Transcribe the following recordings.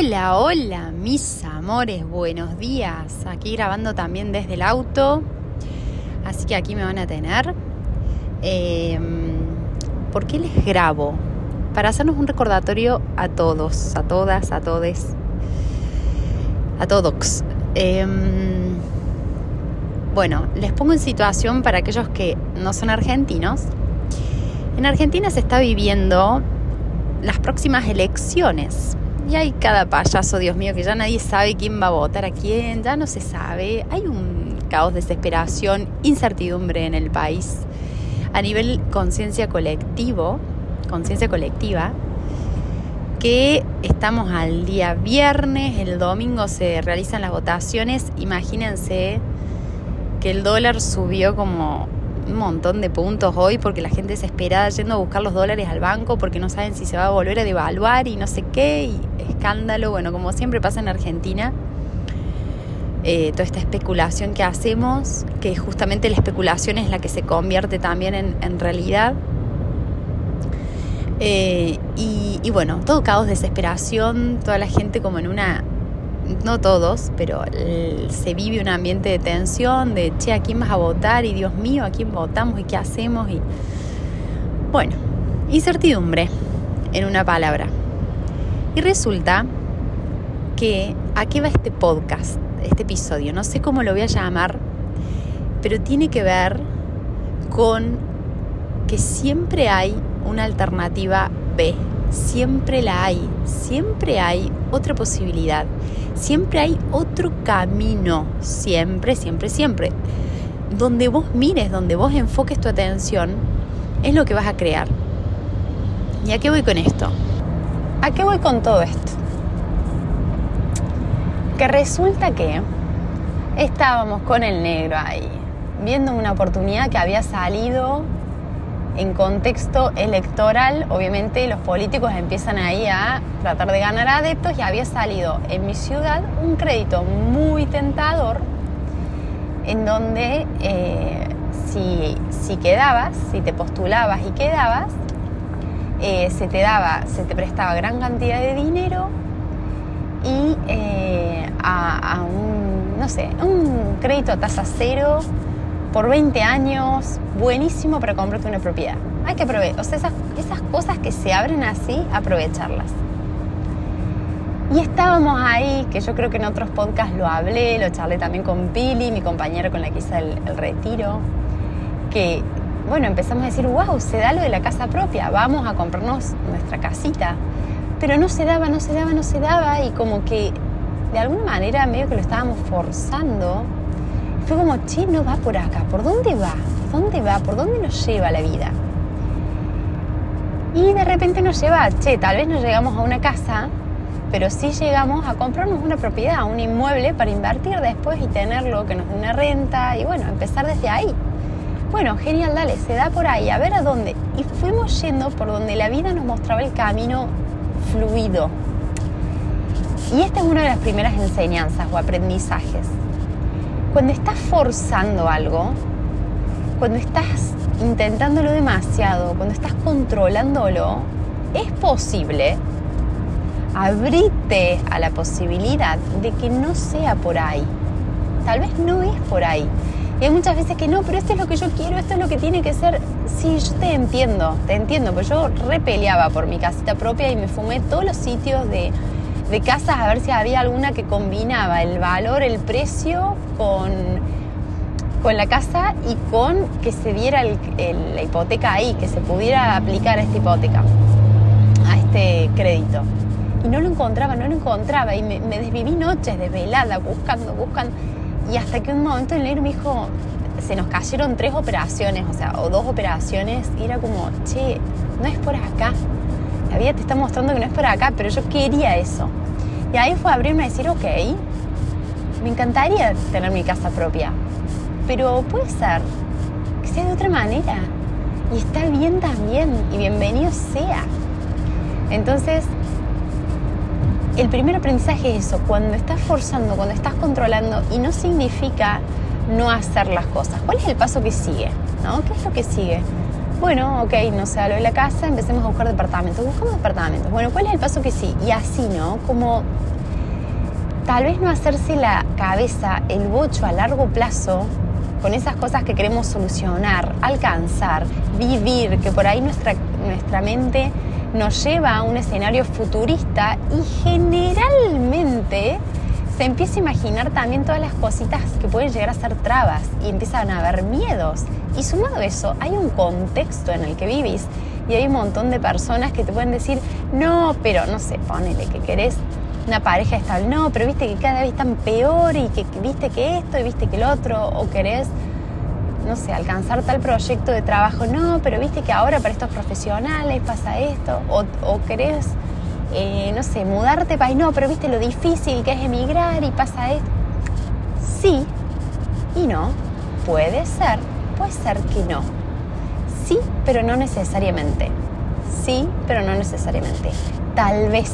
Hola, hola, mis amores, buenos días. Aquí grabando también desde el auto, así que aquí me van a tener. Em, ¿Por qué les grabo? Para hacernos un recordatorio a todos, a todas, a todes, a todos. Em, bueno, les pongo en situación para aquellos que no son argentinos. En Argentina se está viviendo las próximas elecciones y hay cada payaso, Dios mío, que ya nadie sabe quién va a votar a quién, ya no se sabe. Hay un caos, desesperación, incertidumbre en el país. A nivel conciencia colectivo, conciencia colectiva, que estamos al día viernes, el domingo se realizan las votaciones. Imagínense que el dólar subió como un montón de puntos hoy porque la gente desesperada yendo a buscar los dólares al banco porque no saben si se va a volver a devaluar y no sé qué, y escándalo, bueno, como siempre pasa en Argentina, eh, toda esta especulación que hacemos, que justamente la especulación es la que se convierte también en, realidad. Eh, y, y bueno, todo caos, desesperación, toda la gente como en una no todos, pero se vive un ambiente de tensión, de, che, ¿a quién vas a votar? Y Dios mío, ¿a quién votamos? ¿Y qué hacemos? Y bueno, incertidumbre, en una palabra. Y resulta que, ¿a qué va este podcast, este episodio? No sé cómo lo voy a llamar, pero tiene que ver con que siempre hay una alternativa B siempre la hay, siempre hay otra posibilidad, siempre hay otro camino, siempre, siempre, siempre. Donde vos mires, donde vos enfoques tu atención, es lo que vas a crear. ¿Y a qué voy con esto? ¿A qué voy con todo esto? Que resulta que estábamos con el negro ahí, viendo una oportunidad que había salido en contexto electoral, obviamente los políticos empiezan ahí a tratar de ganar adeptos y había salido en mi ciudad un crédito muy tentador en donde eh, si, quedabas, si te postulabas y quedabas, eh, se te daba, se te prestaba gran cantidad de dinero y eh, a, un, no sé, un crédito a tasa cero por 20 años, buenísimo para comprarte una propiedad. Hay que aprovechar, o sea, esas, esas cosas que se abren así, aprovecharlas. Y estábamos ahí, que yo creo que en otros podcasts lo hablé, lo charlé también con Pili, mi compañera con la que hice el, el retiro, que, bueno, empezamos a decir, wow, se da lo de la casa propia, vamos a comprarnos nuestra casita. Pero no se daba, no se daba, no se daba, y como que de alguna manera medio que lo estábamos forzando fue como, che, no va por acá, ¿por dónde va? ¿Por dónde va? ¿Por dónde nos lleva la vida? Y de repente nos lleva, che, tal vez no llegamos a una casa, pero sí llegamos a comprarnos una propiedad, un inmueble para invertir después y tenerlo, que nos dé una renta y bueno, empezar desde ahí. Bueno, genial, dale, se da por ahí, a ver a dónde. Y fuimos yendo por donde la vida nos mostraba el camino fluido. Y esta es una de las primeras enseñanzas o aprendizajes cuando estás forzando algo, cuando estás intentándolo demasiado, cuando estás controlándolo, es posible abrirte a la posibilidad de que no sea por ahí. Tal vez no es por ahí. Y hay muchas veces que no, pero esto es lo que yo quiero, esto es lo que tiene que ser. Sí, yo te entiendo, te entiendo, pero yo repeleaba por mi casita propia y me fumé todos los sitios de de casas a ver si había alguna que combinaba el valor, el precio con, con la casa y con que se diera la hipoteca ahí, que se pudiera aplicar esta hipoteca, a este crédito. Y no lo encontraba, no lo encontraba y me, desviví noches desvelada buscando, buscando. Y hasta que un momento el negro me dijo, se nos cayeron tres operaciones, o sea, o dos operaciones, y era como, che, no es por acá, la vida te está mostrando que no es por acá, pero yo quería eso. Y ahí fue abrirme a decir, ok, me encantaría tener mi casa propia. pero puede ser que sea de otra manera. Y está bien también, y bienvenido sea. Entonces, el primer aprendizaje es eso, cuando estás forzando, cuando estás controlando, y no significa no hacer las cosas. ¿Cuál es el paso que sigue? ¿No? ¿Qué es lo que sigue? Bueno, ok, no sé, lo de la casa, empecemos a buscar departamentos. Buscamos departamentos. Bueno, ¿cuál es el paso que sí? Y así, ¿no? Como tal vez no hacerse la cabeza, el bocho a largo plazo con esas cosas que queremos solucionar, alcanzar, vivir, que por ahí nuestra, nuestra mente nos lleva a un escenario futurista y generalmente se empieza a imaginar también todas las cositas que pueden llegar a ser trabas y empiezan a haber miedos. Y sumado a eso, hay un contexto en el que vivís y hay un montón de personas que te pueden decir, no, pero no sé, ponele que querés una pareja estable, no, pero viste que cada vez están peor y que viste que esto y viste que el otro, o querés, no sé, alcanzar tal proyecto de trabajo, no, pero viste que ahora para estos profesionales pasa esto, o, o querés eh, no sé, mudarte ahí, no, pero viste lo difícil que es emigrar y pasa esto. Sí y no, puede ser, puede ser que no. Sí, pero no necesariamente. Sí, pero no necesariamente. Tal vez.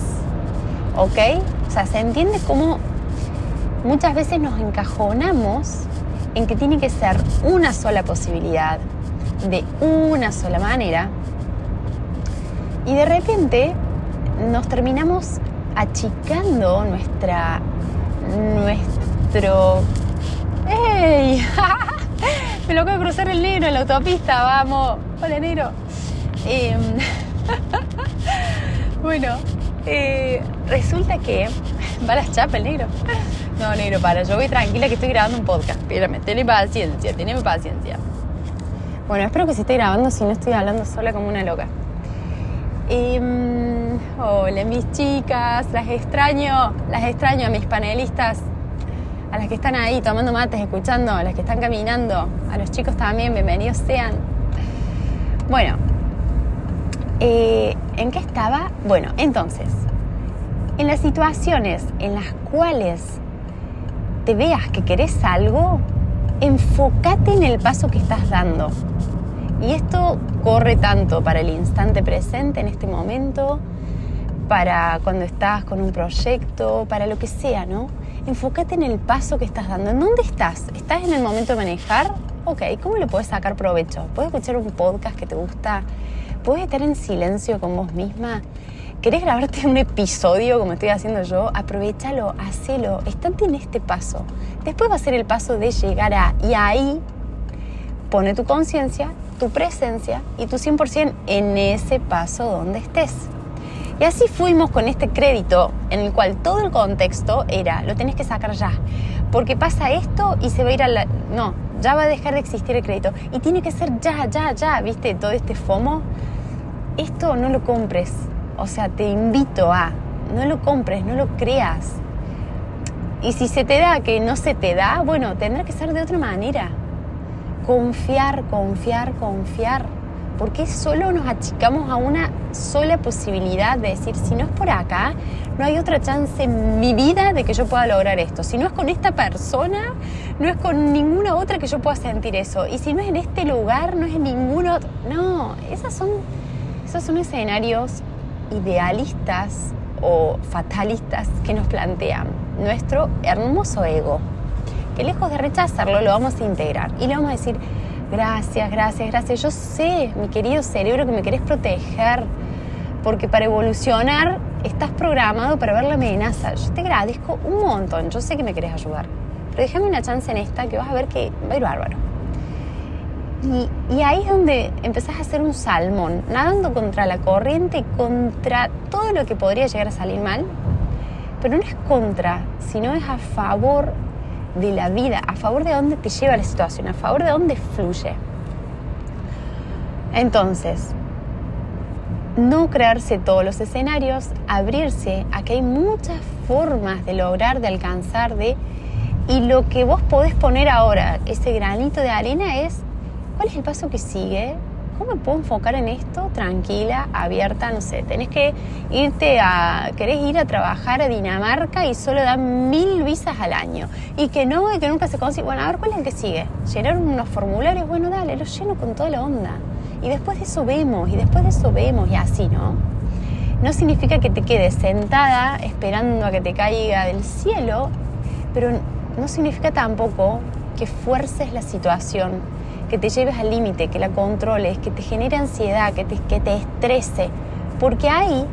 ¿Ok? O sea, se entiende cómo muchas veces nos encajonamos en que tiene que ser una sola posibilidad, de una sola manera, y de repente nos terminamos achicando nuestra, nuestro... ¡Ey! Me lo acabo de cruzar el negro en la autopista, vamos. Hola, negro. Em, bueno, eh, resulta que... ¿Va las chapas el negro? No, negro, para, yo voy tranquila que estoy grabando un podcast. Espérame, tenme paciencia, teneme paciencia. Bueno, espero que se esté grabando si no estoy hablando sola como una loca. Em, hola mis chicas, las extraño, las extraño a mis panelistas, a las que están ahí tomando mates, escuchando, a las que están caminando, a los chicos también, bienvenidos sean. Bueno, eh, ¿en qué estaba? Bueno, entonces, en las situaciones en las cuales te veas que querés algo, enfócate en el paso que estás dando. Y esto corre tanto para el instante presente, en este momento, para cuando estás con un proyecto, para lo que sea, ¿no? Enfócate en el paso que estás dando. ¿En dónde estás? ¿Estás en el momento de manejar? Ok, ¿cómo le puedes sacar provecho? ¿Puedes escuchar un podcast que te gusta? ¿Puedes estar en silencio con vos misma? ¿Querés grabarte un episodio como estoy haciendo yo? Aprovechalo, hacelo, estate en este paso. Después va a ser el paso de llegar a... Y ahí pone tu conciencia tu presencia y tu 100% en ese paso donde estés. Y así fuimos con este crédito en el cual todo el contexto era, lo tenés que sacar ya, porque pasa esto y se va a ir a la... No, ya va a dejar de existir el crédito. Y tiene que ser ya, ya, ya, ¿viste? Todo este FOMO. Esto no lo compres. O sea, te invito a, no lo compres, no lo creas. Y si se te da que no se te da, bueno, tendrá que ser de otra manera confiar, confiar, confiar. Porque solo nos achicamos a una sola posibilidad de decir, si no es por acá, no hay otra chance en mi vida de que yo pueda lograr esto. Si no es con esta persona, no es con ninguna otra que yo pueda sentir eso. Y si no es en este lugar, no es en ningún otro. No, esas son, esos son escenarios idealistas o fatalistas que nos plantean nuestro hermoso ego que lejos de rechazarlo lo vamos a integrar y le vamos a decir, gracias, gracias, gracias, yo sé, mi querido cerebro, que me querés proteger, porque para evolucionar estás programado para ver la amenaza. Yo te agradezco un montón, yo sé que me querés ayudar, pero déjame una chance en esta que vas a ver que va a ir bárbaro. Y, ahí es donde empezás a hacer un salmón, nadando contra la corriente, contra todo lo que podría llegar a salir mal, pero no es contra, sino es a favor de la vida, a favor de dónde te lleva la situación, a favor de dónde fluye. Entonces, no crearse todos los escenarios, abrirse a que hay muchas formas de lograr, de alcanzar, de... Y lo que vos podés poner ahora, ese granito de arena, es cuál es el paso que sigue ¿cómo me puedo enfocar en esto tranquila, abierta? No sé, tenés que irte a, querés ir a trabajar a Dinamarca y solo dan mil visas al año. Y que no, y que nunca se consigue. Bueno, a ver, ¿cuál es el que sigue? Llenar unos formularios, bueno, dale, los lleno con toda la onda. Y después de eso vemos, y después de eso vemos, y así, ¿no? No significa que te quedes sentada esperando a que te caiga del cielo, pero no significa tampoco que fuerces la situación, que te lleves al límite, que la controles, que te genere ansiedad, que te, que te estrese, porque ahí,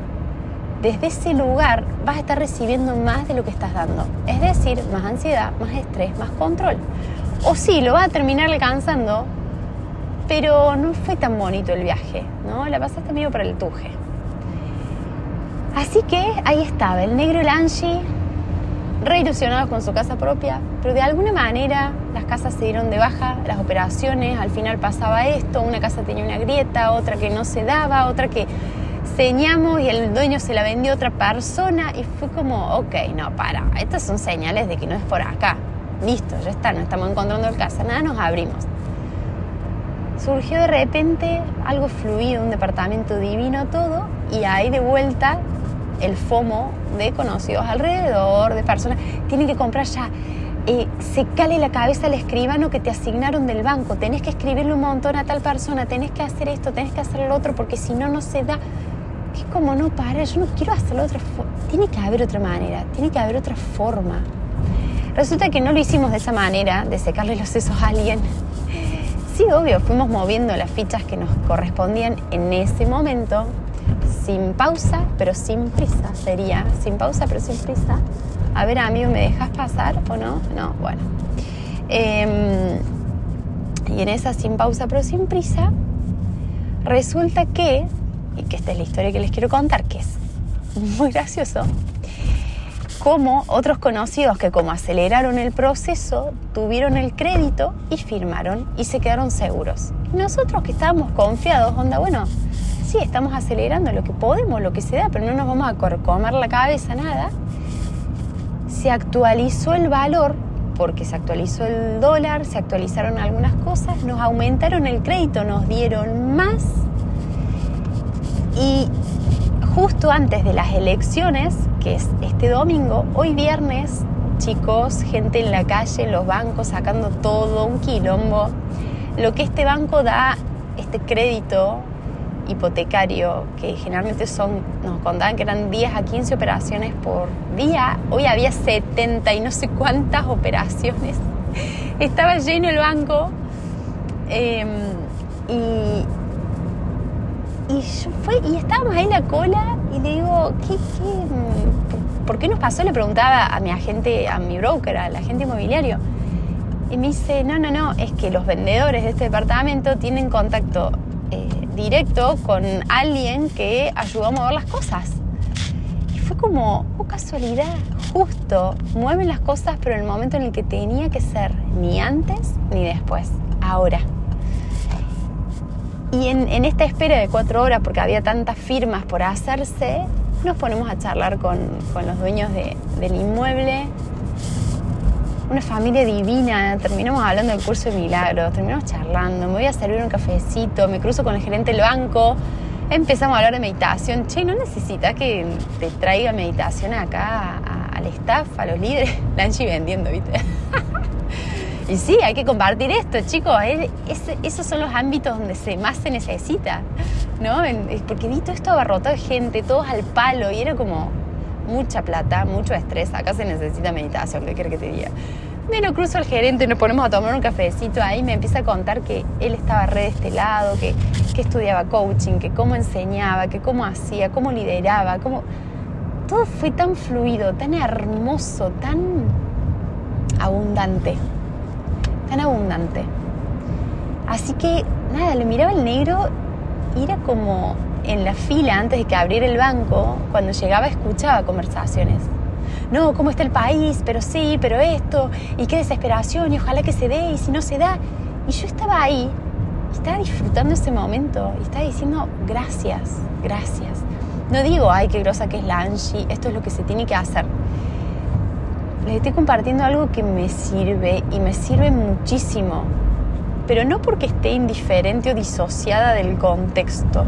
desde ese lugar, vas a estar recibiendo más de lo que estás dando. Es decir, más ansiedad, más estrés, más control. O sí, lo vas a terminar alcanzando, pero no fue tan bonito el viaje, ¿no? La pasaste medio para el tuje. Así que ahí estaba, el negro y reilusionados con su casa propia, pero de alguna manera las casas se dieron de baja, las operaciones, al final pasaba esto, una casa tenía una grieta, otra que no se daba, otra que señamos y el dueño se la vendió a otra persona y fue como, ok, no, para, estas son señales de que no es por acá, listo, ya está, no estamos encontrando el casa, nada, nos abrimos. Surgió de repente algo fluido, un departamento divino todo, y ahí de vuelta el FOMO de conocidos alrededor, de personas, tienen que comprar ya. Eh, se cale la cabeza al escribano que te asignaron del banco, tenés que escribirle un montón a tal persona, tenés que hacer esto, tenés que hacer lo otro, porque si no, no se da. Es como no para, yo no quiero hacerlo de otra forma. Tiene que haber otra manera, tiene que haber otra forma. Resulta que no lo hicimos de esa manera, de secarle los sesos a alguien. Sí, obvio, fuimos moviendo las fichas que nos correspondían en ese momento sin pausa, pero sin prisa. Sería sin pausa, pero sin prisa. A ver, amigo, ¿me dejas pasar o no? No, bueno. Em, y en esa sin pausa, pero sin prisa, resulta que, y que esta es la historia que les quiero contar, que es muy gracioso, como otros conocidos que como aceleraron el proceso, tuvieron el crédito y firmaron y se quedaron seguros. Nosotros que estábamos confiados, onda, bueno, sí, estamos acelerando lo que podemos, lo que se da, pero no nos vamos a comer la cabeza, nada. Se actualizó el valor, porque se actualizó el dólar, se actualizaron algunas cosas, nos aumentaron el crédito, nos dieron más. Y justo antes de las elecciones, que es este domingo, hoy viernes, chicos, gente en la calle, en los bancos, sacando todo, un quilombo. Lo que este banco da, este crédito hipotecario, que generalmente son, nos contaban que eran 10 a 15 operaciones por día, hoy había 70 y no sé cuántas operaciones. Estaba lleno el banco em, y, y, fue, y estábamos ahí en la cola y le digo, ¿qué, qué, ¿por qué nos pasó? Le preguntaba a mi agente, a mi broker, al agente inmobiliario. Y me dice, no, no, no, es que los vendedores de este departamento tienen contacto directo con alguien que ayudó a mover las cosas. Y fue como, oh casualidad, justo, mueven las cosas pero en el momento en el que tenía que ser, ni antes ni después, ahora. Y en, esta espera de cuatro horas, porque había tantas firmas por hacerse, nos ponemos a charlar con, los dueños del inmueble, una familia divina, terminamos hablando del curso de milagros, terminamos charlando, me voy a servir un cafecito, me cruzo con el gerente del banco, empezamos a hablar de meditación. Che, ¿no necesitas que te traiga meditación acá al staff, a los líderes? La Angie vendiendo, ¿viste? y sí, hay que compartir esto, chicos. esos son los ámbitos donde más se necesita, ¿no? Porque vi todo esto abarrotado de gente, todos al palo, y era como, mucha plata, mucho estrés. Acá se necesita meditación, ¿qué quiere que te diga? Me cruzo al gerente, nos ponemos a tomar un cafecito ahí, me empieza a contar que él estaba re de este lado, que, que estudiaba coaching, que cómo enseñaba, que cómo hacía, cómo lideraba, cómo... Todo fue tan fluido, tan hermoso, tan abundante, tan abundante. Así que nada, le miraba el negro y era como en la fila antes de que abriera el banco, cuando llegaba escuchaba conversaciones. No, ¿cómo está el país? Pero sí, pero esto, y qué desesperación, y ojalá que se dé, y si no se da. Y yo estaba ahí, estaba disfrutando ese momento, y estaba diciendo gracias, gracias. No digo, ay, qué grosa que es la Angie, esto es lo que se tiene que hacer. Les estoy compartiendo algo que me sirve y me sirve muchísimo. pero no porque esté indiferente o disociada del contexto.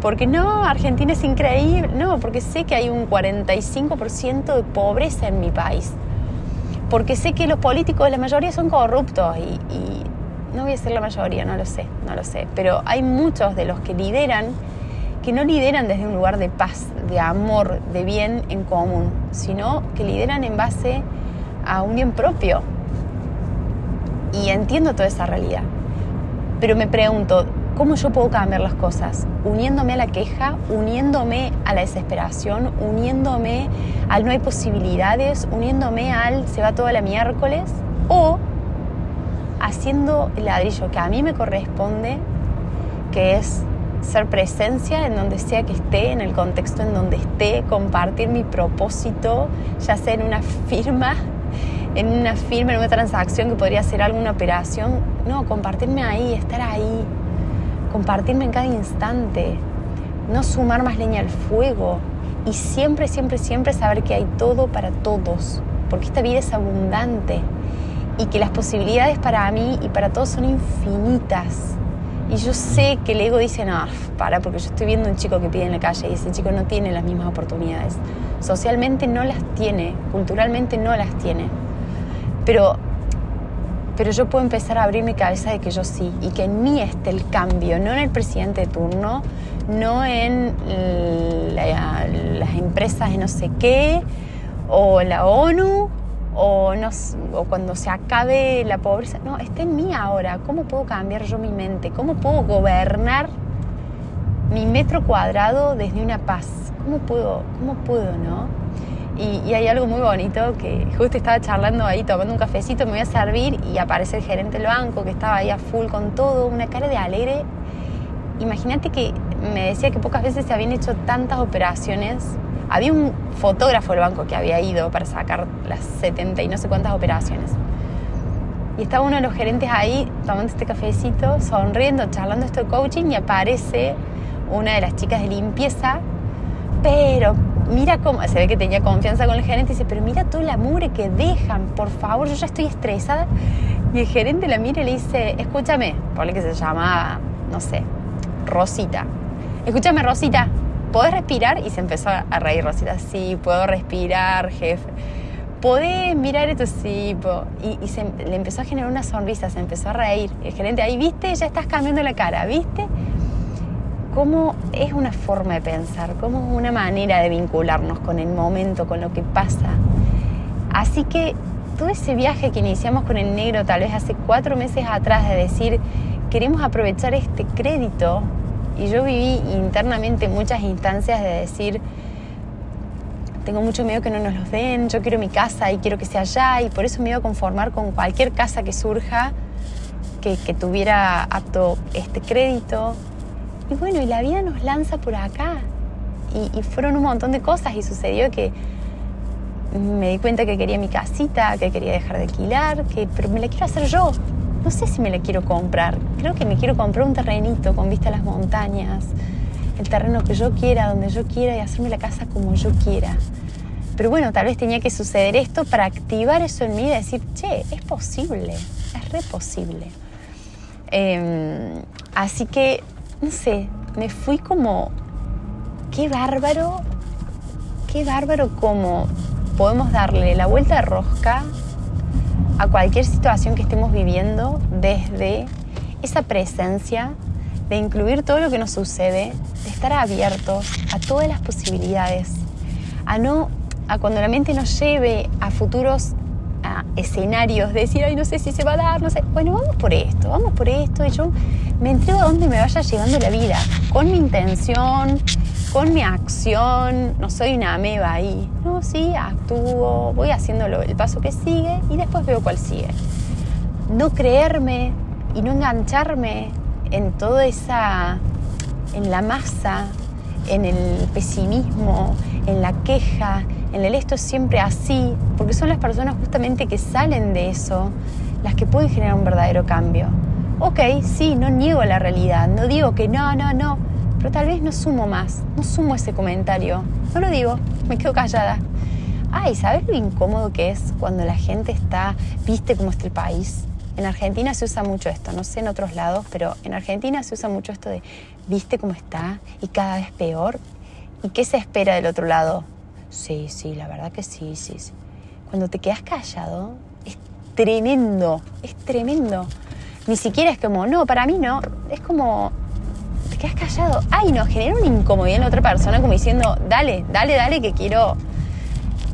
Porque no, Argentina es increíble, no, porque sé que hay un 45% de pobreza en mi país. Porque sé que los políticos, la mayoría son corruptos y, y no voy a ser la mayoría, no lo sé, no lo sé, pero hay muchos de los que lideran que no lideran desde un lugar de paz, de amor, de bien en común, sino que lideran en base a un bien propio. Y entiendo toda esa realidad. Pero me pregunto, ¿cómo yo puedo cambiar las cosas? Uniéndome a la queja, uniéndome a la desesperación, uniéndome al no hay posibilidades, uniéndome al se va todo la miércoles, o haciendo el ladrillo que a mí me corresponde, que es ser presencia en donde sea que esté, en el contexto en donde esté, compartir mi propósito, ya sea en una firma, en una firma, en una transacción que podría ser alguna operación. No, compartirme ahí, estar ahí, compartirme en cada instante, no sumar más leña al fuego y siempre, siempre, siempre saber que hay todo para todos, porque esta vida es abundante y que las posibilidades para mí y para todos son infinitas y yo sé que el ego dice, no, para, porque yo estoy viendo un chico que pide en la calle y ese chico no tiene las mismas oportunidades. Socialmente no las tiene, culturalmente no las tiene. Pero, pero yo puedo empezar a abrir mi cabeza de que yo sí, y que en mí esté el cambio, no en el presidente de turno, no en las empresas de no sé qué, o la ONU, o, no, o cuando se acabe la pobreza. No, está en mí ahora. ¿Cómo puedo cambiar yo mi mente? ¿Cómo puedo gobernar mi metro cuadrado desde una paz? ¿Cómo puedo? ¿Cómo puedo, no? Y, hay algo muy bonito que justo estaba charlando ahí, tomando un cafecito, me voy a servir y aparece el gerente del banco que estaba ahí a full con todo, una cara de alegre. Imagínate que me decía que pocas veces se habían hecho tantas operaciones había un fotógrafo del banco que había ido para sacar las 70 y no sé cuántas operaciones. Y estaba uno de los gerentes ahí tomando este cafecito, sonriendo, charlando esto de coaching y aparece una de las chicas de limpieza, pero mira cómo, se ve que tenía confianza con el gerente y dice, pero mira todo la mugre que dejan, por favor, yo ya estoy estresada. Y el gerente la mira y le dice, escúchame, por que se llama, no sé, Rosita. Escúchame, Rosita, ¿podés respirar? Y se empezó a reír Rosita, sí, puedo respirar, jefe. ¿Podés mirar esto? Sí, y, y se, le empezó a generar una sonrisa, se empezó a reír. El gerente, ahí, ¿viste? Ya estás cambiando la cara, ¿viste? Cómo es una forma de pensar, cómo es una manera de vincularnos con el momento, con lo que pasa. Así que todo ese viaje que iniciamos con el negro tal vez hace cuatro meses atrás de decir, queremos aprovechar este crédito y yo viví internamente muchas instancias de decir, tengo mucho miedo que no nos los den, yo quiero mi casa y quiero que sea allá y por eso me iba a conformar con cualquier casa que surja que, tuviera apto este crédito. Y bueno, y la vida nos lanza por acá. Y, fueron un montón de cosas y sucedió que me di cuenta que quería mi casita, que quería dejar de alquilar, que, pero me la quiero hacer yo no sé si me la quiero comprar. Creo que me quiero comprar un terrenito con vista a las montañas, el terreno que yo quiera, donde yo quiera y hacerme la casa como yo quiera. Pero bueno, tal vez tenía que suceder esto para activar eso en mí y decir, che, es posible, es re posible. Em, así que, no sé, me fui como, qué bárbaro, qué bárbaro como podemos darle la vuelta de rosca a cualquier situación que estemos viviendo desde esa presencia de incluir todo lo que nos sucede, de estar abiertos a todas las posibilidades, a no a cuando la mente nos lleve a futuros escenarios, de decir, ay, no sé si se va a dar, no sé, bueno, vamos por esto, vamos por esto, y yo me entrego a donde me vaya llegando la vida, con mi intención, con mi acción, no soy una ameba ahí. No, sí, actúo, voy haciéndolo el paso que sigue y después veo cuál sigue. No creerme y no engancharme en toda esa, en la masa, en el pesimismo, en la queja, en el esto es siempre así, porque son las personas justamente que salen de eso las que pueden generar un verdadero cambio. Ok, sí, no niego la realidad, no digo que no, no, no, pero tal vez no sumo más, no sumo ese comentario, no lo digo, me quedo callada. Ay, ¿sabes lo incómodo que es cuando la gente está, viste cómo está el país? En Argentina se usa mucho esto, no sé en otros lados, pero en Argentina se usa mucho esto de, ¿viste cómo está? Y cada vez peor. ¿Y qué se espera del otro lado? Sí, sí, la verdad que sí, sí, sí. Cuando te quedas callado, es tremendo, es tremendo. Ni siquiera es como, no, para mí no, es como, te quedas callado. Ay, no, genera una incomodidad en la otra persona como diciendo, dale, dale, dale, que quiero,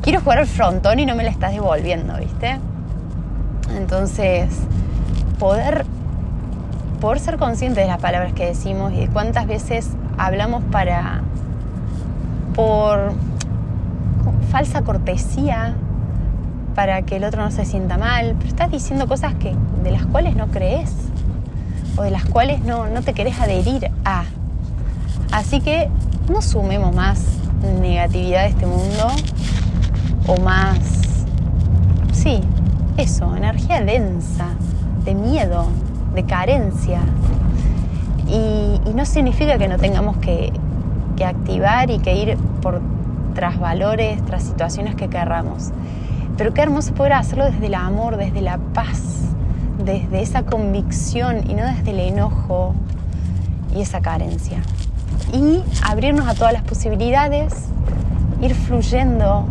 quiero jugar al frontón y no me la estás devolviendo, ¿viste? Entonces, poder, poder ser consciente de las palabras que decimos y de cuántas veces hablamos para, por falsa cortesía, para que el otro no se sienta mal, pero estás diciendo cosas que, de las cuales no crees o de las cuales no, no te querés adherir a. Así que no sumemos más negatividad a este mundo o más, sí, eso, energía densa, de miedo, de carencia. Y, no significa que no tengamos que, que activar y que ir por tras valores, tras situaciones que querramos. Pero qué hermoso poder hacerlo desde el amor, desde la paz, desde esa convicción y no desde el enojo y esa carencia. Y abrirnos a todas las posibilidades, ir fluyendo.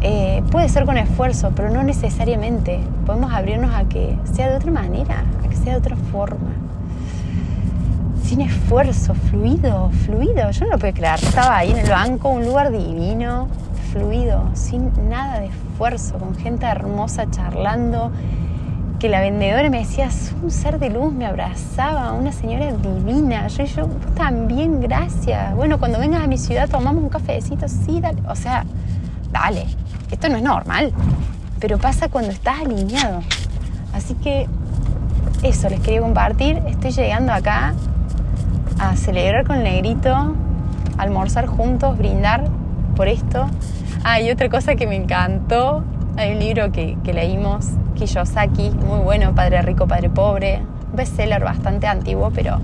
Eh, puede ser con esfuerzo, pero no necesariamente. Podemos abrirnos a que sea de otra manera, a que sea de otra forma. Sin esfuerzo, fluido, fluido. Yo no lo puedo creer. Estaba ahí en el banco, un lugar divino, fluido, sin nada de esfuerzo, con gente hermosa charlando, que la vendedora me decía, es un ser de luz, me abrazaba, una señora divina. Yo, yo también, gracias. Bueno, cuando vengas a mi ciudad tomamos un cafecito, sí, dale. O sea, dale, esto no es normal, pero pasa cuando estás alineado. Así que eso les quería compartir. Estoy llegando acá a celebrar con negrito, almorzar juntos, brindar por esto. Ah, y otra cosa que me encantó, hay un libro que, leímos, Kiyosaki, muy bueno, Padre Rico, Padre Pobre, un bestseller bastante antiguo, pero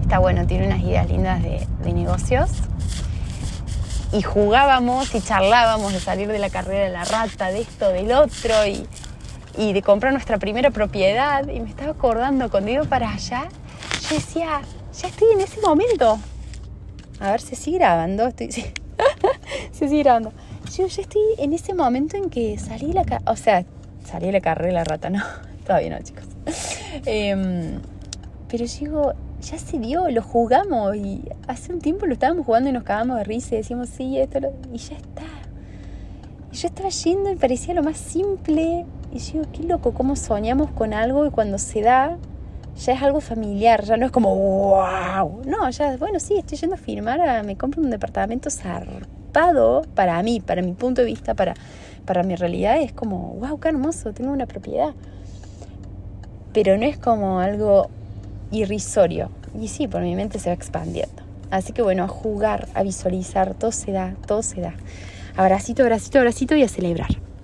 está bueno, tiene unas ideas lindas de, negocios. Y jugábamos y charlábamos de salir de la carrera de la rata, de esto, del otro, y, de comprar nuestra primera propiedad. Y me estaba acordando, cuando iba para allá, yo decía, ya estoy en ese momento. A ver si sigue grabando. Estoy, se sigue grabando. Yo ya estoy en ese momento en que salí la O sea, salí la carrera de la rata, no. Todavía no, chicos. Em, pero digo, ya se dio, lo jugamos y hace un tiempo lo estábamos jugando y nos cagamos de risa y decimos, sí, esto, y ya está. Y yo estaba yendo y parecía lo más simple. Y digo, qué loco, cómo soñamos con algo y cuando se da, ya es algo familiar, ya no es como, wow. No, ya, bueno, sí, estoy yendo a firmar, me compro un departamento para mí, para mi punto de vista, para, para mi realidad, es como, wow, qué hermoso, tengo una propiedad. Pero no es como algo irrisorio. Y sí, por mi mente se va expandiendo. Así que bueno, a jugar, a visualizar, todo se da, todo se da. Abracito, abracito, abracito y a celebrar.